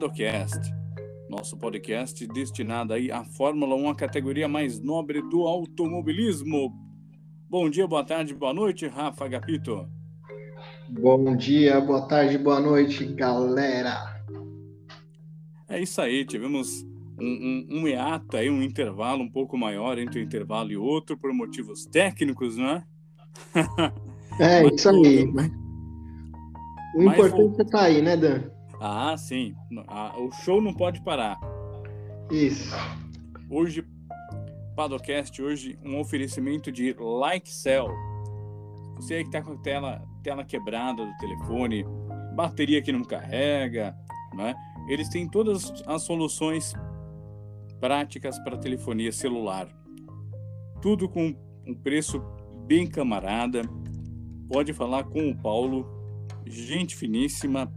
Padocast, nosso podcast destinado aí à Fórmula 1, a categoria mais nobre do automobilismo. Bom dia, boa tarde, boa noite, Rafa Gapito. Bom dia, boa tarde, boa noite, galera. É isso aí, tivemos um, um, um hiato aí, um intervalo um pouco maior entre um intervalo e outro, por motivos técnicos, né? É, isso aí. O importante é estar tá aí, né, Dan? Ah, sim. O show não pode parar. Isso. Hoje, Padocast, hoje um oferecimento de Like Cell. Você aí que está com a tela, tela quebrada do telefone, bateria que não carrega, né? Eles têm todas as soluções práticas para telefonia celular. Tudo com um preço bem camarada. Pode falar com o Paulo, gente finíssima,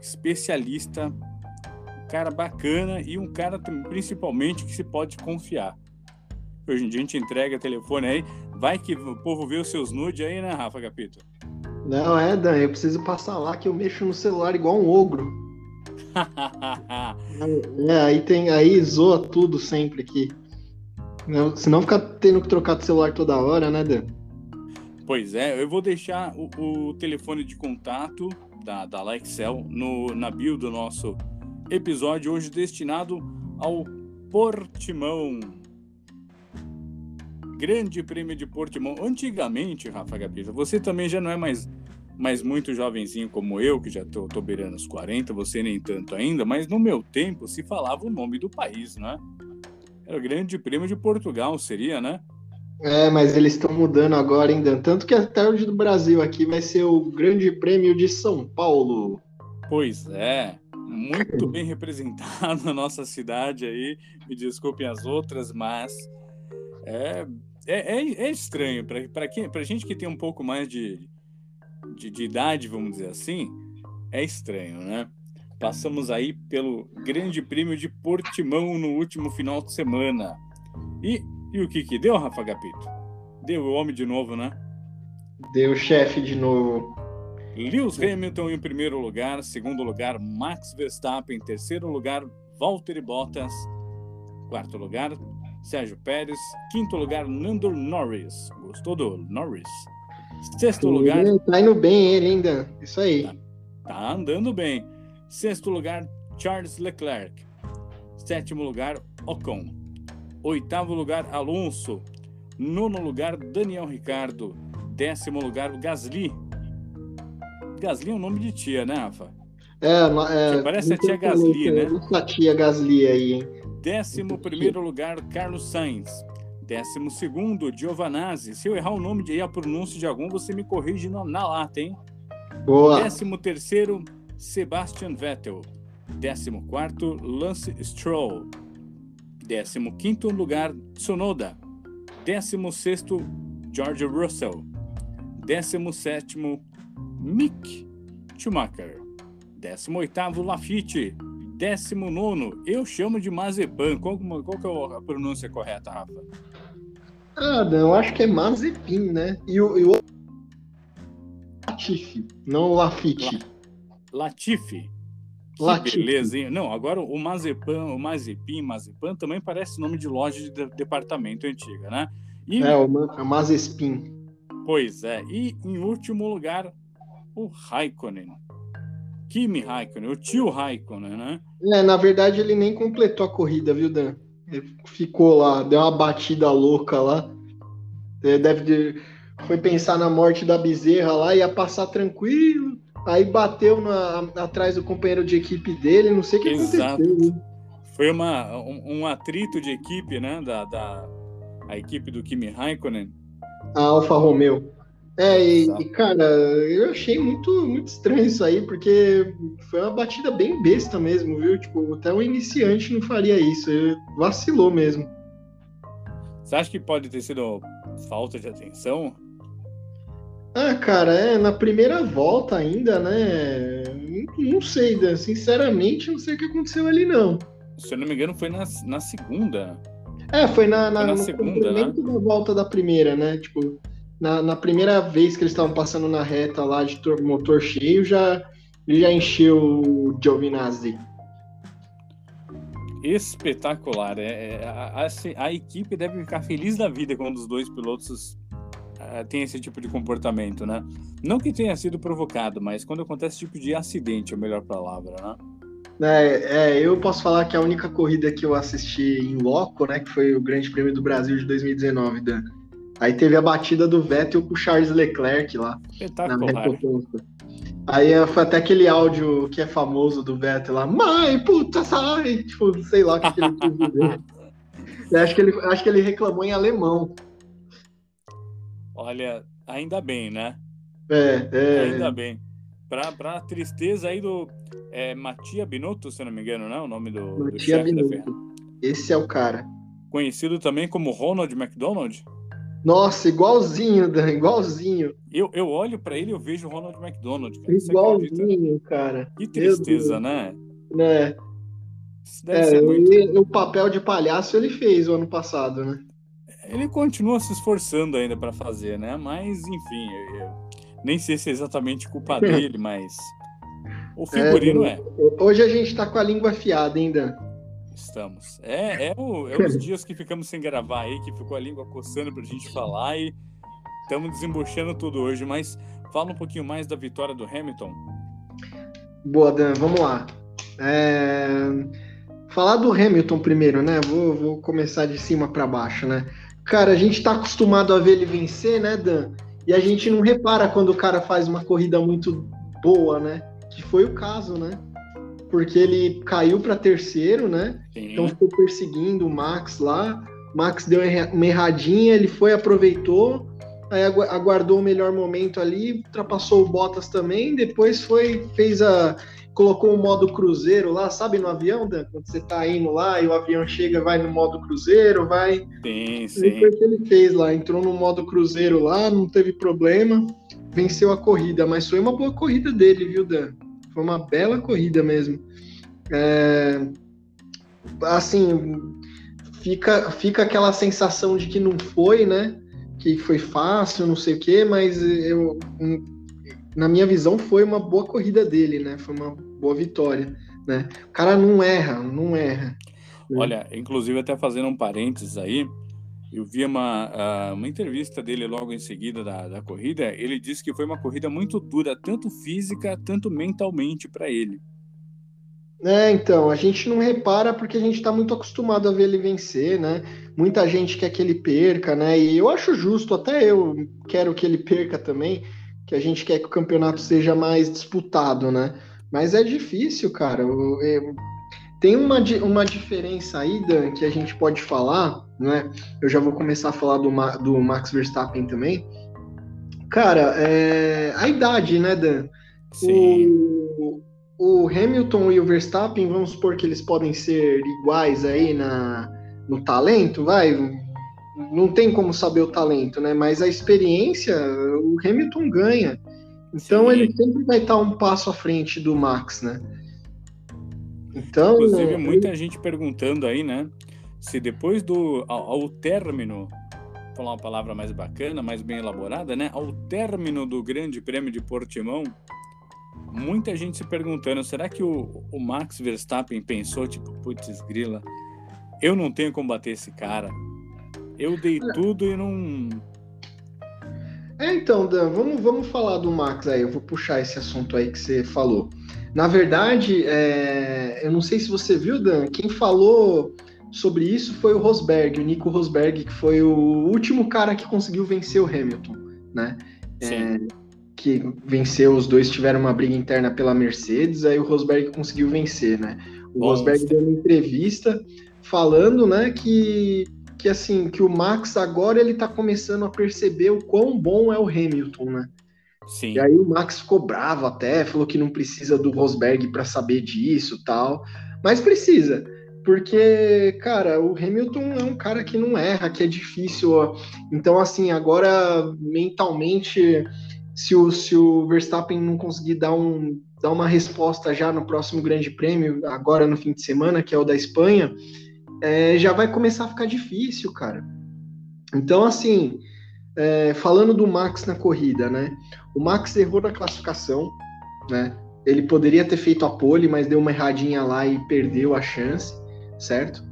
especialista, um cara bacana e um cara principalmente que se pode confiar. Hoje em dia a gente entrega telefone aí, vai que o povo vê os seus nudes aí, né, Rafa Capito? Não, é, Dan, eu preciso passar lá que eu mexo no celular igual um ogro. é, aí tem, aí zoa tudo sempre aqui. Não, senão fica tendo que trocar de celular toda hora, né, Dan? Pois é, eu vou deixar o, o telefone de contato da, da Lexel no, na bio do nosso episódio hoje destinado ao Portimão. Grande Prêmio de Portimão. Antigamente, Rafa Gapita, você também já não é mais, mais muito jovenzinho como eu, que já tô, tô beirando os 40, você nem tanto ainda, mas no meu tempo se falava o nome do país, né? Era o Grande Prêmio de Portugal, seria, né? É, mas eles estão mudando agora ainda. Tanto que até hoje do Brasil aqui vai ser o Grande Prêmio de São Paulo. Pois é, muito bem representado na nossa cidade aí. Me desculpem as outras, mas é, é, é, é estranho. Para gente que tem um pouco mais de, de, de idade, vamos dizer assim, é estranho, né? Passamos aí pelo Grande Prêmio de Portimão no último final de semana. E e o que que deu, Rafa Gapito? Deu o homem de novo, né? Deu o chefe de novo. Lewis Hamilton em primeiro lugar, segundo lugar Max Verstappen, terceiro lugar Valtteri Bottas, quarto lugar Sérgio Pérez, quinto lugar Nando Norris. Gostou do Norris? Sexto lugar. Tá indo bem ele ainda. Isso aí. Tá, tá andando bem. Sexto lugar Charles Leclerc. Sétimo lugar Ocon. Oitavo lugar, Alonso. Nono lugar, Daniel Ricardo. Décimo lugar, Gasly. Gasly é um nome de tia, né, Rafa? É, é parece a tia Gasly, né? A tia Gasly aí, hein? Décimo primeiro lugar, Carlos Sainz. Décimo segundo, Giovanazzi. Se eu errar o nome e a pronúncia de algum, você me corrige na, na lata, hein? Boa. Décimo terceiro, Sebastian Vettel. Décimo quarto, Lance Stroll. 15º lugar, Tsunoda. 16º, George Russell. 17º, Mick Schumacher. 18º, Lafitte. 19º, eu chamo de Mazepan. Qual, qual que é a pronúncia correta, Rafa? Ah, não, acho que é Mazepin, né? E o, e o... Latifi, não Lafitte. La... Latifi. Que beleza, hein? Não, agora o Mazepan, o Mazepin, Mazepan também parece nome de loja de departamento antiga, né? E... É, o Mazespin. Pois é. E em último lugar, o Raikkonen. Kimi Raikkonen, o tio Raikkonen, né? É, na verdade ele nem completou a corrida, viu, Dan? Ele ficou lá, deu uma batida louca lá. Deve foi pensar na morte da bezerra lá, ia passar tranquilo aí bateu na, atrás do companheiro de equipe dele, não sei o que Exato. aconteceu. Né? Foi uma, um, um, atrito de equipe, né? Da, da a equipe do Kimi Raikkonen. A Alfa Romeo. É, e, e, cara, eu achei muito, muito estranho isso aí, porque foi uma batida bem besta mesmo, viu? Tipo, até um iniciante não faria isso. Vacilou mesmo. Você acha que pode ter sido falta de atenção? Ah, cara, é na primeira volta ainda, né? Não sei, Dan, sinceramente, não sei o que aconteceu ali, não. Se eu não me engano, foi na, na segunda. É, foi na, na, foi na segunda, né? da volta da primeira, né? Tipo, na, na primeira vez que eles estavam passando na reta lá de motor cheio, já, já encheu o Giovinazzi. espetacular. É, é a, a, a, equipe deve ficar feliz da vida quando os dois pilotos uh, têm esse tipo de comportamento, né? Não que tenha sido provocado, mas quando acontece esse tipo de acidente, é a melhor palavra, né? É, é, eu posso falar que a única corrida que eu assisti em loco, né, que foi o Grande Prêmio do Brasil de 2019, Dan. Aí teve a batida do Vettel com o Charles Leclerc lá. Aí foi até aquele áudio que é famoso do Vettel lá, mãe, puta, sai! Tipo, sei lá o que, que ele quis dizer. acho, que ele, acho que ele reclamou em alemão. Olha, ainda bem, né? É, é. Ainda bem. Pra, pra tristeza aí do é, Matia Binotto, se não me engano, não é o nome do, do chefe da Ferrari. Esse é o cara. Conhecido também como Ronald McDonald. Nossa, igualzinho, Dan, igualzinho. Eu, eu olho para ele e eu vejo o Ronald McDonald. Cara. Igualzinho, cara. Que tristeza, né? Né? É, muito... ele, o papel de palhaço ele fez o ano passado, né? Ele continua se esforçando ainda para fazer, né? Mas, enfim, eu, eu, nem sei se é exatamente culpa dele, mas o figurino é, é. Hoje a gente tá com a língua afiada, hein, Dan? Estamos. É, é, o, é os dias que ficamos sem gravar aí, que ficou a língua coçando pra gente falar e estamos desembochando tudo hoje, mas fala um pouquinho mais da vitória do Hamilton. Boa, Dan, vamos lá. É... Falar do Hamilton primeiro, né? Vou, vou começar de cima para baixo, né? Cara, a gente tá acostumado a ver ele vencer, né, Dan? E a gente não repara quando o cara faz uma corrida muito boa, né? Que foi o caso, né? porque ele caiu para terceiro, né? Sim. Então ficou perseguindo o Max lá. Max deu uma erradinha, ele foi, aproveitou, aí aguardou o melhor momento ali, ultrapassou o Bottas também, depois foi, fez a. colocou o modo cruzeiro lá, sabe, no avião, Dan? Quando você tá indo lá e o avião chega, vai no modo cruzeiro, vai. Sim, sim. Foi o que ele fez lá, entrou no modo cruzeiro lá, não teve problema, venceu a corrida, mas foi uma boa corrida dele, viu, Dan? Foi uma bela corrida mesmo. É, assim, fica, fica aquela sensação de que não foi, né? Que foi fácil, não sei o quê, mas eu, na minha visão, foi uma boa corrida dele, né? Foi uma boa vitória, né? O cara não erra, não erra. Olha, inclusive até fazendo um parênteses aí, eu vi uma, ah, uma entrevista dele logo em seguida da, da corrida. Ele disse que foi uma corrida muito dura, tanto física, tanto mentalmente para ele. É, então, a gente não repara porque a gente está muito acostumado a ver ele vencer, né? Muita gente quer que ele perca, né? E eu acho justo, até eu quero que ele perca também, que a gente quer que o campeonato seja mais disputado, né? Mas é difícil, cara. Eu, eu, tem uma, uma diferença aí, Dan, que a gente pode falar, né? Eu já vou começar a falar do, do Max Verstappen também. Cara, é a idade, né, Dan? Sim. O, o Hamilton e o Verstappen, vamos supor que eles podem ser iguais aí na, no talento, vai. Não tem como saber o talento, né? Mas a experiência, o Hamilton ganha. Então Sim. ele sempre vai estar um passo à frente do Max, né? Então, Inclusive, muita gente perguntando aí, né? Se depois do. Ao, ao término, falar uma palavra mais bacana, mais bem elaborada, né? Ao término do Grande Prêmio de Portimão, muita gente se perguntando: será que o, o Max Verstappen pensou, tipo, putz, grila, eu não tenho como bater esse cara. Eu dei tudo e não. É, então, Dan, vamos, vamos falar do Max aí. Eu vou puxar esse assunto aí que você falou. Na verdade, é, eu não sei se você viu, Dan, quem falou sobre isso foi o Rosberg, o Nico Rosberg, que foi o último cara que conseguiu vencer o Hamilton, né? É, que venceu, os dois tiveram uma briga interna pela Mercedes, aí o Rosberg conseguiu vencer, né? O Bom, Rosberg deu uma entrevista falando, né, que que assim, que o Max agora ele tá começando a perceber o quão bom é o Hamilton, né? Sim. E aí o Max ficou bravo até, falou que não precisa do Rosberg para saber disso tal. Mas precisa, porque, cara, o Hamilton é um cara que não erra, que é difícil. Ó. Então, assim, agora mentalmente, se o, se o Verstappen não conseguir dar, um, dar uma resposta já no próximo Grande Prêmio, agora no fim de semana, que é o da Espanha, é, já vai começar a ficar difícil, cara. Então, assim, é, falando do Max na corrida, né? O Max errou na classificação, né? Ele poderia ter feito a pole, mas deu uma erradinha lá e perdeu a chance, certo?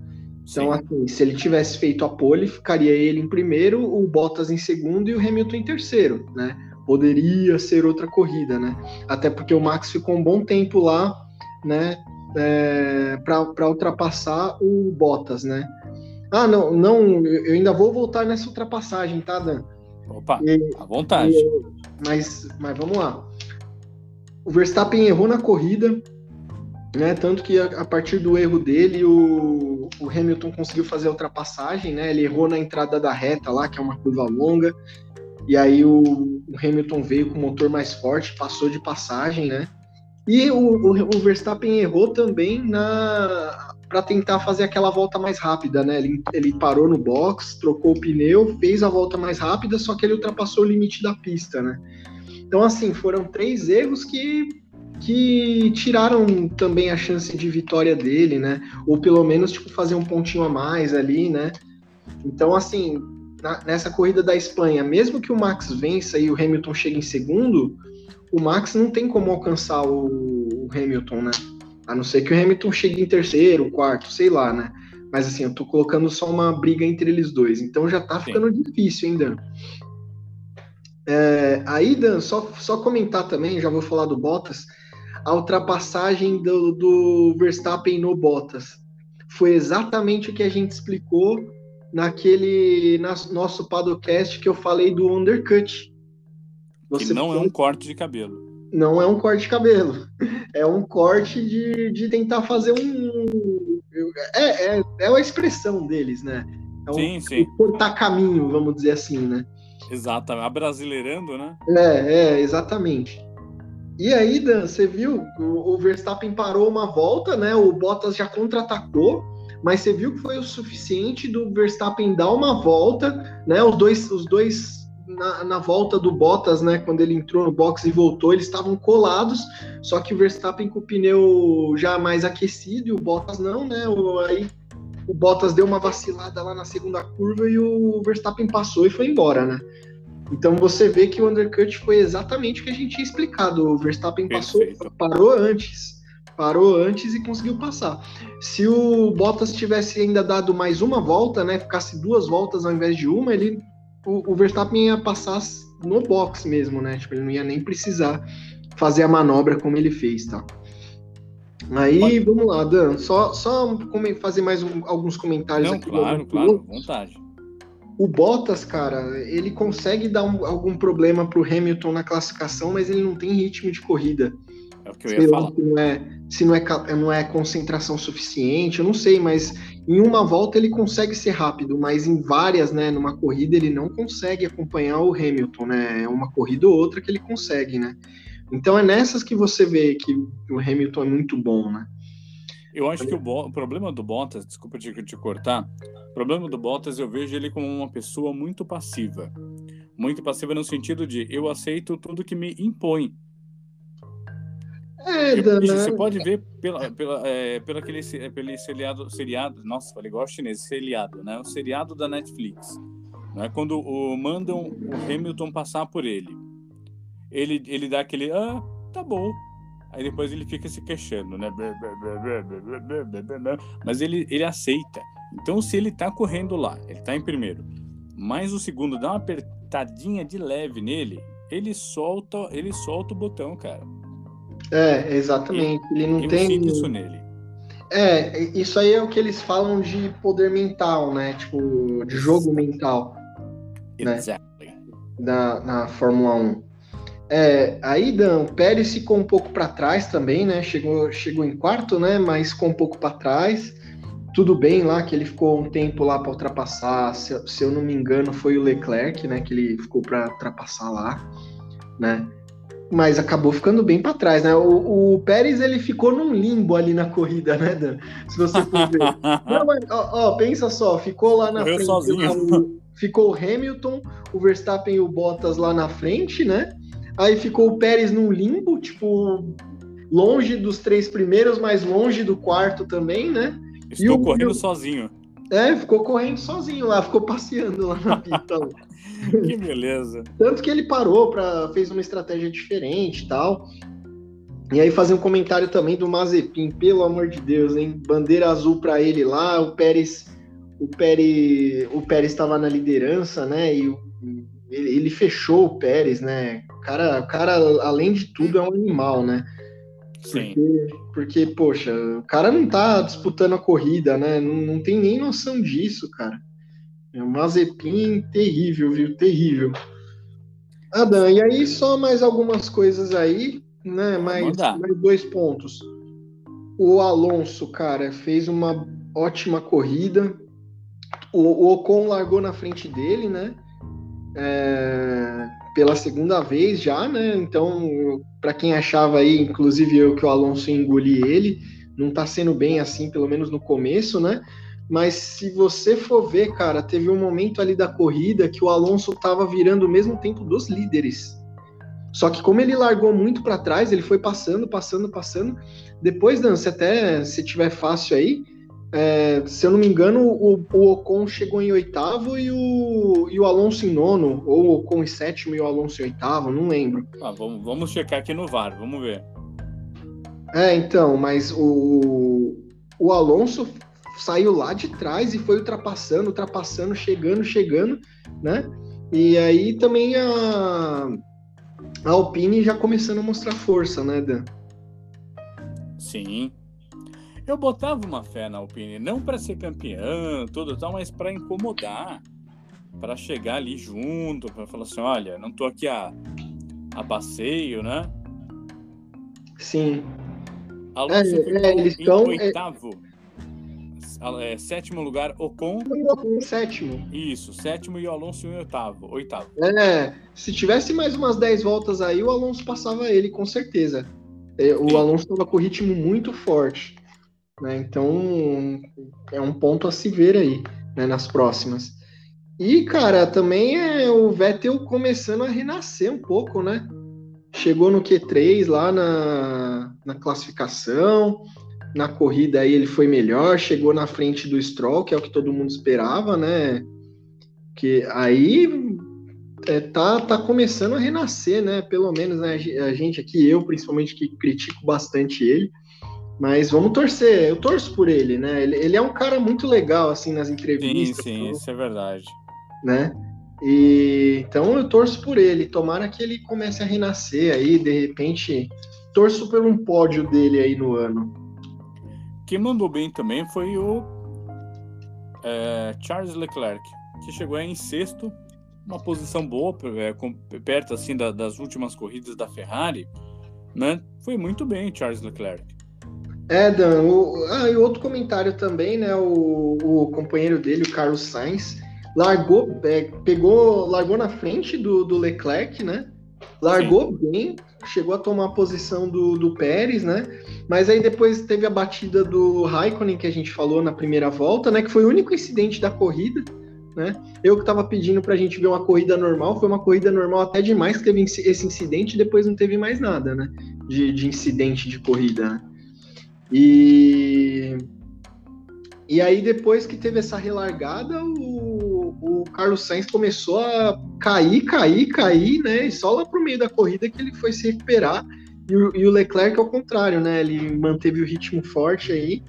Então, assim, se ele tivesse feito a pole, ficaria ele em primeiro, o Bottas em segundo e o Hamilton em terceiro, né? Poderia ser outra corrida, né? Até porque o Max ficou um bom tempo lá, né? É, para ultrapassar o Bottas, né? Ah, não, não, eu ainda vou voltar nessa ultrapassagem, tá, Dan? Opa, e, à vontade. E, mas, mas vamos lá. O Verstappen errou na corrida, né? Tanto que a, a partir do erro dele, o, o, Hamilton conseguiu fazer a ultrapassagem, né? Ele errou na entrada da reta lá, que é uma curva longa, e aí o, o Hamilton veio com o motor mais forte, passou de passagem, né? E o, o, o Verstappen errou também na para tentar fazer aquela volta mais rápida, né? Ele, ele parou no box, trocou o pneu, fez a volta mais rápida, só que ele ultrapassou o limite da pista, né? Então, assim, foram três erros que que tiraram também a chance de vitória dele, né? Ou pelo menos tipo fazer um pontinho a mais ali, né? Então assim, na, nessa corrida da Espanha, mesmo que o Max vença e o Hamilton chegue em segundo, o Max não tem como alcançar o, Hamilton, né? A não ser que o Hamilton chegue em terceiro, quarto, sei lá, né? Mas assim, eu tô colocando só uma briga entre eles dois, então já tá Sim. ficando difícil ainda. É, aí, Dan, só, só comentar também, já vou falar do Bottas a ultrapassagem do, do Verstappen no Bottas. Foi exatamente o que a gente explicou naquele na, nosso podcast que eu falei do undercut. Você que não é um corte de cabelo. Não é um corte de cabelo. É um corte de, de tentar fazer um. É, é, é a expressão deles, né? É um, sim, sim. cortar caminho, vamos dizer assim, né? Exato, abrasileirando, né? É, é, exatamente. E aí, Dan, você viu, o, Verstappen parou uma volta, né? O Bottas já contra-atacou, mas você viu que foi o suficiente do Verstappen dar uma volta, né? Os dois, os dois na, na, volta do Bottas, né? Quando ele entrou no box e voltou, eles estavam colados, só que o Verstappen com o pneu já mais aquecido e o Bottas não, né? O, aí o Bottas deu uma vacilada lá na segunda curva e o Verstappen passou e foi embora, né? Então você vê que o undercut foi exatamente o que a gente tinha explicado. O Verstappen passou, parou antes. Parou antes e conseguiu passar. Se o Bottas tivesse ainda dado mais uma volta, né? Ficasse duas voltas ao invés de uma, ele. O, o Verstappen ia passar no box mesmo, né? Tipo, ele não ia nem precisar fazer a manobra como ele fez, tá? Aí, vamos lá, Dan. Só, só fazer mais um, alguns comentários não, aqui. Claro, claro, vontade. O Bottas, cara, ele consegue dar um, algum problema pro Hamilton na classificação, mas ele não tem ritmo de corrida. É o que eu ia sei falar. Se, não é, se não, é, não é concentração suficiente, eu não sei, mas em uma volta ele consegue ser rápido, mas em várias, né, numa corrida ele não consegue acompanhar o Hamilton, né? É uma corrida ou outra que ele consegue, né? Então é nessas que você vê que o Hamilton é muito bom, né? Eu acho que o, o, problema do Bottas, desculpa te, te cortar, o problema do Bottas eu vejo ele como uma pessoa muito passiva. Muito passiva no sentido de eu aceito tudo que me impõe. É, Você pode ver pela, pela, é, pela aquele, pelo seriado, seriado, nossa, falei igual chinês, seriado, né? O seriado da Netflix. Né? Quando o, mandam o Hamilton passar por ele. Ele, ele dá aquele, ah, tá bom, Aí depois ele fica se queixando, né? Mas ele, ele aceita. Então, se ele tá correndo lá, ele tá em primeiro, mas o segundo dá uma apertadinha de leve nele, ele solta, ele solta o botão, cara. É, exatamente. Ele, ele não eu tem. isso nele. É, isso aí é o que eles falam de poder mental, né? Tipo, de jogo mental. Exactly. Né? Na, na Fórmula 1. É, aí Dan, o Pérez ficou um pouco para trás também, né? Chegou, chegou em quarto, né? Mas ficou um pouco para trás. Tudo bem lá que ele ficou um tempo lá para ultrapassar. Se, se, eu não me engano, foi o Leclerc, né? Que ele ficou para ultrapassar lá, né? Mas acabou ficando bem para trás, né? O, o, Pérez ele ficou num limbo ali na corrida, né, Dan? Se você for ver. não, mas, ó, ó, pensa só, ficou lá na Morreu frente. Sozinho. ficou o Hamilton, o Verstappen e o Bottas lá na frente, né? Aí ficou o Pérez num limbo, tipo, longe dos três primeiros, mas longe do quarto também, né? Estou correndo sozinho. É, ficou correndo sozinho lá, ficou passeando lá na pista. que beleza. Tanto que ele parou para fez uma estratégia diferente e tal. E aí fazer um comentário também do Mazepin, pelo amor de Deus, hein? Bandeira azul para ele lá, o Pérez, o Pérez, o Pérez estava na liderança, né? E ele, ele, fechou o Pérez, né? O cara, o cara, além de tudo, é um animal, né? Sim. Porque, porque, poxa, o cara não tá disputando a corrida, né? Não, não tem nem noção disso, cara. É um Mazepin terrível, viu? Terrível. Adam, e aí só mais algumas coisas aí, né? Mais, mais dois pontos. O Alonso, cara, fez uma ótima corrida. O, o Ocon largou na frente dele, né? É, pela segunda vez já, né? Então, para quem achava aí, inclusive eu, que o Alonso engoli ele, não tá sendo bem assim, pelo menos no começo, né? Mas se você for ver, cara, teve um momento ali da corrida que o Alonso tava virando o mesmo tempo dos líderes. Só que como ele largou muito para trás, ele foi passando, passando, passando. Depois, Dan, se até se tiver fácil aí, é, se eu não me engano, o, o, Ocon chegou em oitavo e o, e o Alonso em nono, ou o Ocon em sétimo e o Alonso em oitavo, não lembro. Ah, vamos, vamos checar aqui no VAR, vamos ver. É, então, mas o, o Alonso saiu lá de trás e foi ultrapassando, ultrapassando, chegando, chegando, né? E aí também a, a Alpine já começando a mostrar força, né, Dan? Sim, eu botava uma fé na Alpine, não para ser campeã, tudo tal, mas para incomodar, para chegar ali junto, para falar assim, olha, não tô aqui a, a passeio, né? Sim. Alonso é, ficou é, eles estão é, oitavo. É... sétimo lugar, Ocon. Em sétimo. Isso, sétimo e o Alonso em oitavo. Oitavo. É, se tivesse mais umas 10 voltas aí, o Alonso passava ele, com certeza. É, o Sim. Alonso estava com ritmo muito forte. Né? Então é um ponto a se ver aí né, nas próximas. E, cara, também é o Vettel começando a renascer um pouco, né? Chegou no Q3 lá na, na classificação, na corrida aí ele foi melhor, chegou na frente do Stroll, que é o que todo mundo esperava, né? Que aí é, tá, tá começando a renascer, né? Pelo menos né, a gente aqui, eu principalmente que critico bastante ele, mas vamos torcer, eu torço por ele, né? Ele, ele é um cara muito legal, assim, nas entrevistas. Sim, sim, tudo, isso é verdade. Né? E, então eu torço por ele. Tomara que ele comece a renascer aí, de repente. Torço por um pódio dele aí no ano. Quem mandou bem também foi o é, Charles Leclerc, que chegou em sexto, uma posição boa, é, perto assim da, das últimas corridas da Ferrari, né? Foi muito bem Charles Leclerc. É, Dan, o, ah, e outro comentário também, né? O, o companheiro dele, o Carlos Sainz, largou, é, pegou, largou na frente do, do Leclerc, né? Largou Sim. bem, chegou a tomar a posição do, do Pérez, né? Mas aí depois teve a batida do Raikkonen que a gente falou na primeira volta, né? Que foi o único incidente da corrida, né? Eu que estava pedindo para a gente ver uma corrida normal, foi uma corrida normal até demais que teve esse incidente e depois não teve mais nada, né? De, de incidente de corrida, né? E, e aí, depois que teve essa relargada, o, o Carlos Sainz começou a cair, cair, cair, né? E só lá pro meio da corrida que ele foi se recuperar. E o, e o Leclerc, ao contrário, né? Ele manteve o ritmo forte aí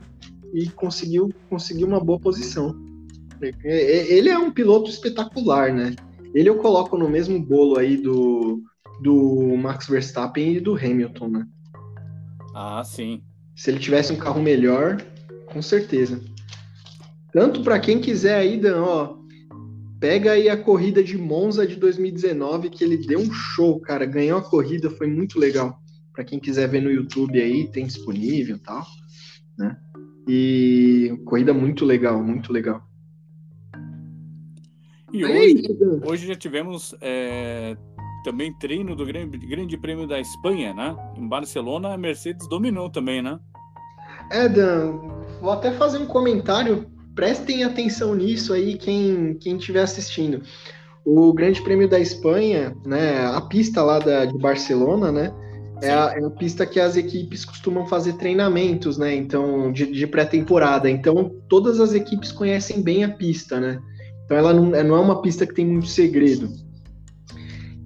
e conseguiu, conseguiu uma boa posição. Ele é um piloto espetacular, né? Ele eu coloco no mesmo bolo aí do, do Max Verstappen e do Hamilton, né? Ah, sim. Se ele tivesse um carro melhor, com certeza. Tanto para quem quiser aí, Dan, ó, pega aí a corrida de Monza de 2019, que ele deu um show, cara. Ganhou a corrida, foi muito legal. Para quem quiser ver no YouTube aí, tem disponível tal, né? E corrida muito legal, muito legal. E hoje, hoje já tivemos é, também treino do grande, grande Prêmio da Espanha, né? Em Barcelona, a Mercedes dominou também, né? É, Dan, vou até fazer um comentário. Prestem atenção nisso aí, quem quem estiver assistindo. O Grande Prêmio da Espanha, né? A pista lá da, de Barcelona, né? É a, é a, pista que as equipes costumam fazer treinamentos, né? Então, de, de pré-temporada. Então, todas as equipes conhecem bem a pista, né? Então, ela não, não é uma pista que tem muito segredo.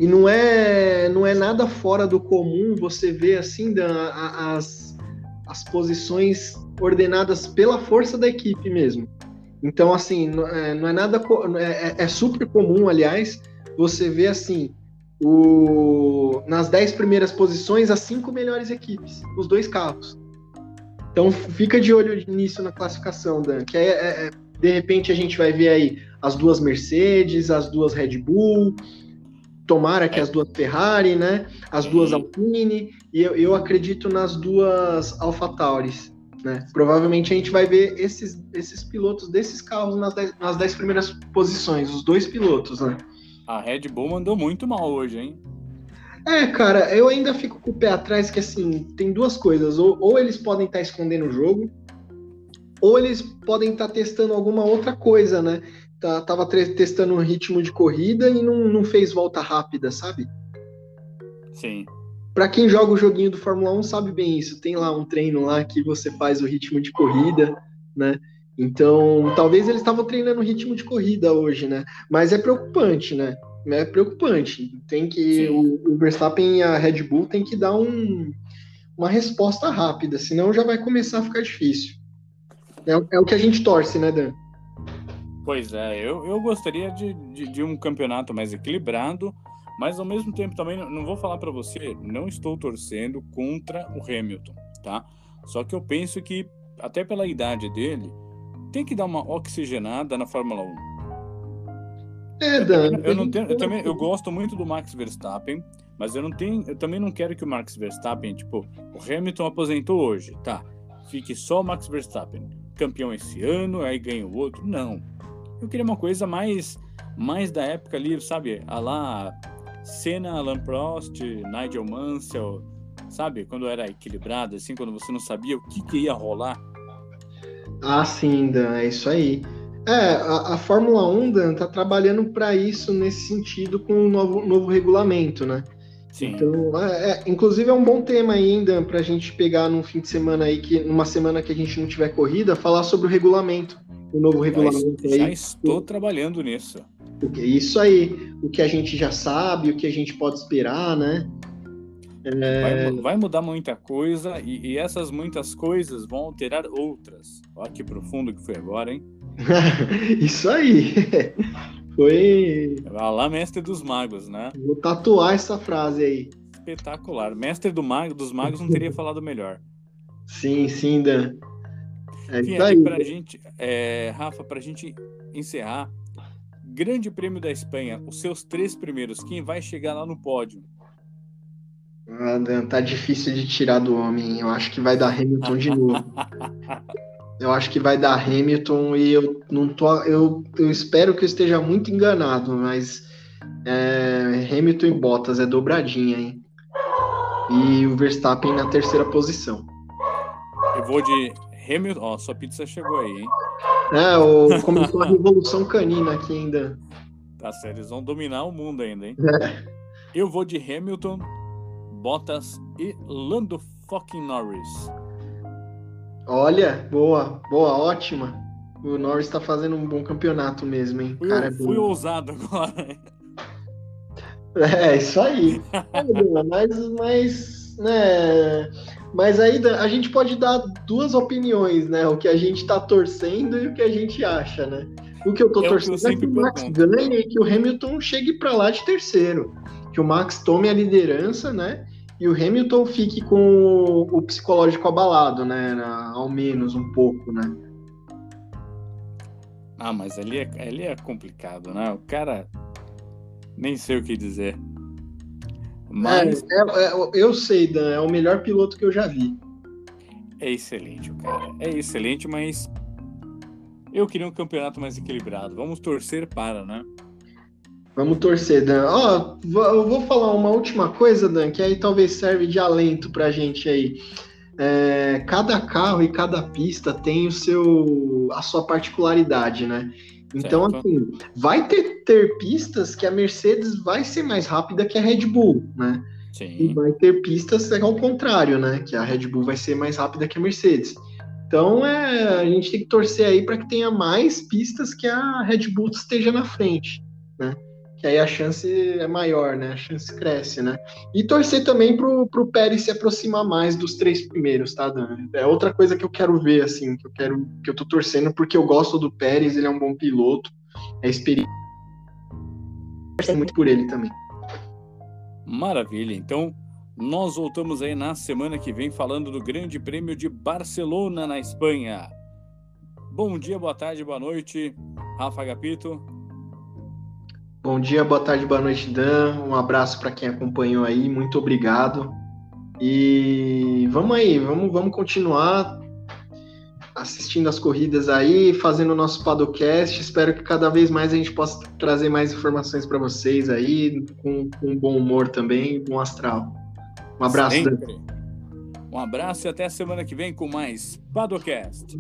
E não é, não é nada fora do comum você ver assim da, as, as posições ordenadas pela força da equipe mesmo. Então, assim, não é, não é nada. É, é, é, super comum, aliás, você ver assim. O, nas 10 primeiras posições, as cinco melhores equipes, os dois carros. Então fica de olho nisso na classificação, Dan, que é, é de repente a gente vai ver aí as duas Mercedes, as duas Red Bull, tomara que é. as duas Ferrari, né? As duas Alpine, e eu, eu acredito nas duas AlphaTauris. Né? Provavelmente a gente vai ver esses, esses pilotos desses carros nas dez, nas dez primeiras posições, os dois pilotos, né? A Red Bull mandou muito mal hoje, hein? É, cara, eu ainda fico com o pé atrás que assim, tem duas coisas. Ou, ou eles podem estar tá escondendo o jogo, ou eles podem estar tá testando alguma outra coisa, né? Tá, tava testando um ritmo de corrida e não, não fez volta rápida, sabe? Sim. Para quem joga o joguinho do Fórmula 1 sabe bem isso. Tem lá um treino lá que você faz o ritmo de corrida, né? Então, talvez eles estavam treinando o ritmo de corrida hoje, né? Mas é preocupante, né? É preocupante. Tem que o, o, Verstappen e a Red Bull tem que dar um, uma resposta rápida, senão já vai começar a ficar difícil. É, é o que a gente torce, né, Dan? Pois é, eu, eu gostaria de, de, de, um campeonato mais equilibrado, mas ao mesmo tempo também não vou falar para você, não estou torcendo contra o Hamilton, tá? Só que eu penso que até pela idade dele tem que dar uma oxigenada na Fórmula 1. É, Dan. Eu, não tenho, eu também eu gosto muito do Max Verstappen, mas eu não tenho, eu também não quero que o Max Verstappen, tipo, o Hamilton aposentou hoje, tá? Fique só o Max Verstappen, campeão esse ano, aí ganha o outro. Não eu queria uma coisa mais, mais da época ali, sabe? A lá Senna, Alan Prost, Nigel Mansell, sabe? Quando era equilibrado, assim, quando você não sabia o que, que ia rolar. Ah, sim, Dan, é isso aí. É, a, a Fórmula 1, Dan, tá trabalhando para isso nesse sentido com o novo, novo regulamento, né? Sim. Então, é, é, inclusive é um bom tema ainda para a gente pegar num fim de semana aí, que numa semana que a gente não tiver corrida, falar sobre o regulamento o novo regulamento já, aí. Já estou trabalhando nisso. Isso aí, o que a gente já sabe, o que a gente pode esperar, né? É... Vai, vai, mudar muita coisa e, e, essas muitas coisas vão alterar outras. Olha que profundo que foi agora, hein? Isso aí. Foi. Vai lá, mestre dos magos, né? Vou tatuar essa frase aí. Espetacular. Mestre do mago, dos magos não teria falado melhor. Sim, sim, Dan. É aí. Pra gente, é, Rafa, para a gente encerrar, Grande Prêmio da Espanha, os seus três primeiros, quem vai chegar lá no pódio? Ah, Dan, tá difícil de tirar do homem. Eu acho que vai dar Hamilton de novo. eu acho que vai dar Hamilton e eu não tô. Eu, eu espero que eu esteja muito enganado, mas é, Hamilton e Bottas é dobradinha, hein? E o Verstappen na terceira posição. Eu vou de Hamilton, ó, sua pizza chegou aí, hein? É, o, começou a revolução canina aqui ainda. Tá certo, eles vão dominar o mundo ainda, hein? É. Eu vou de Hamilton, Bottas e Lando fucking Norris. Olha, boa, boa, ótima. O Norris tá fazendo um bom campeonato mesmo, hein? Fui, Cara, é fui ousado agora. É, isso aí. mas, mas, né, mas aí a gente pode dar duas opiniões, né? O que a gente tá torcendo e o que a gente acha, né? O que eu tô é torcendo eu é que o Max ganhe e que o Hamilton chegue para lá de terceiro. Que o Max tome a liderança, né? E o Hamilton fique com o psicológico abalado, né? Ao menos um pouco, né? Ah, mas ali é, ali é complicado, né? O cara. Nem sei o que dizer. Mas... É, é, é, eu sei, Dan, é o melhor piloto que eu já vi. É excelente, cara. É excelente, mas eu queria um campeonato mais equilibrado. Vamos torcer para, né? Vamos torcer, Dan. Ó, oh, eu vou falar uma última coisa, Dan, que aí talvez serve de alento pra gente aí. É, cada carro e cada pista tem o seu a sua particularidade, né? Então, certo. assim, vai ter, ter pistas que a Mercedes vai ser mais rápida que a Red Bull, né? Sim. E vai ter pistas ao contrário, né? Que a Red Bull vai ser mais rápida que a Mercedes. Então, é, a gente tem que torcer aí para que tenha mais pistas que a Red Bull esteja na frente, né? que aí a chance é maior, né? A chance cresce, né? E torcer também pro, pro Pérez se aproximar mais dos três primeiros, tá, Dan? É outra coisa que eu quero ver, assim, que eu quero, que eu tô torcendo, porque eu gosto do Pérez, ele é um bom piloto, é experiente. Muito por ele também. Maravilha. Então, nós voltamos aí na semana que vem falando do Grande Prêmio de Barcelona, na Espanha. Bom dia, boa tarde, boa noite, Rafa Gapito. Bom dia, boa tarde, boa noite, Dan. Um abraço para quem acompanhou aí, muito obrigado. E vamos aí, vamos, vamos continuar assistindo as corridas aí, fazendo o nosso podcast. Espero que cada vez mais a gente possa trazer mais informações para vocês aí, com, com bom humor também, bom astral. Um abraço. Um abraço e até a semana que vem com mais Padocast.